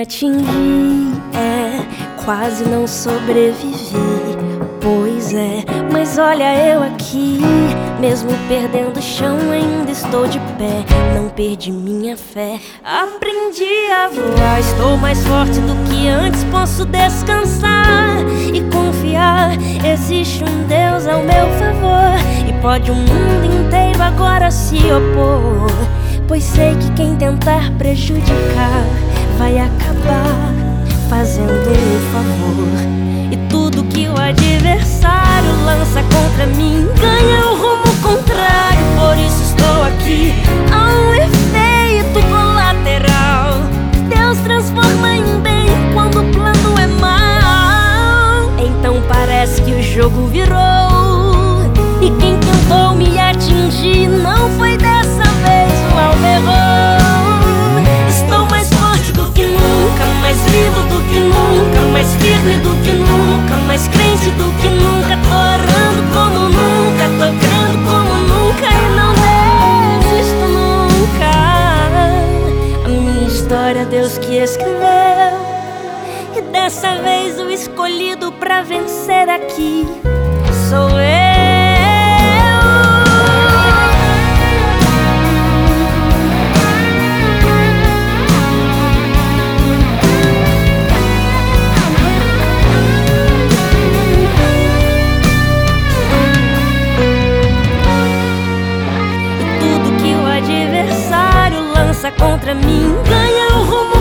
atingi, é, quase não sobrevivi. Pois é, mas olha eu aqui, mesmo perdendo o chão, ainda estou de pé. Não perdi minha fé, aprendi a voar. Estou mais forte do que antes, posso descansar e confiar. Existe um Deus ao meu favor e pode o mundo inteiro agora se opor. Pois sei que quem tentar prejudicar vai acabar fazendo um favor. E tudo que o adversário lança contra mim ganha o rumo contrário. Por isso estou aqui. Há um efeito colateral. Deus transforma em bem quando o plano é mal. Então parece que o jogo virou. História Deus que escreveu. E dessa vez o escolhido pra vencer aqui sou eu. Contra mim ganha o rumo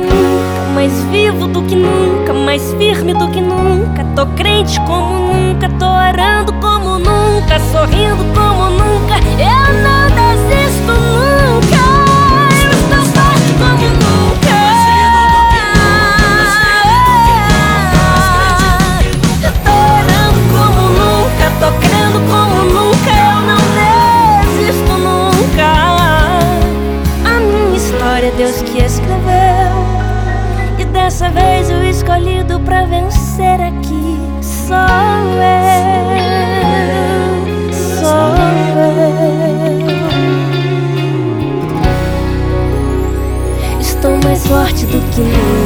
nunca, mais vivo do que nunca, mais firme do que nunca. Tô crente como nunca, tô orando como nunca, sorrindo como nunca. Eu não desisto nunca. Eu estou forte como nunca. Eu tô orando como nunca, tô crendo como nunca. Eu não desisto nunca. A minha história Deus que escreveu. Escolhido pra vencer aqui sou eu. Sou eu. Estou mais forte do que nunca.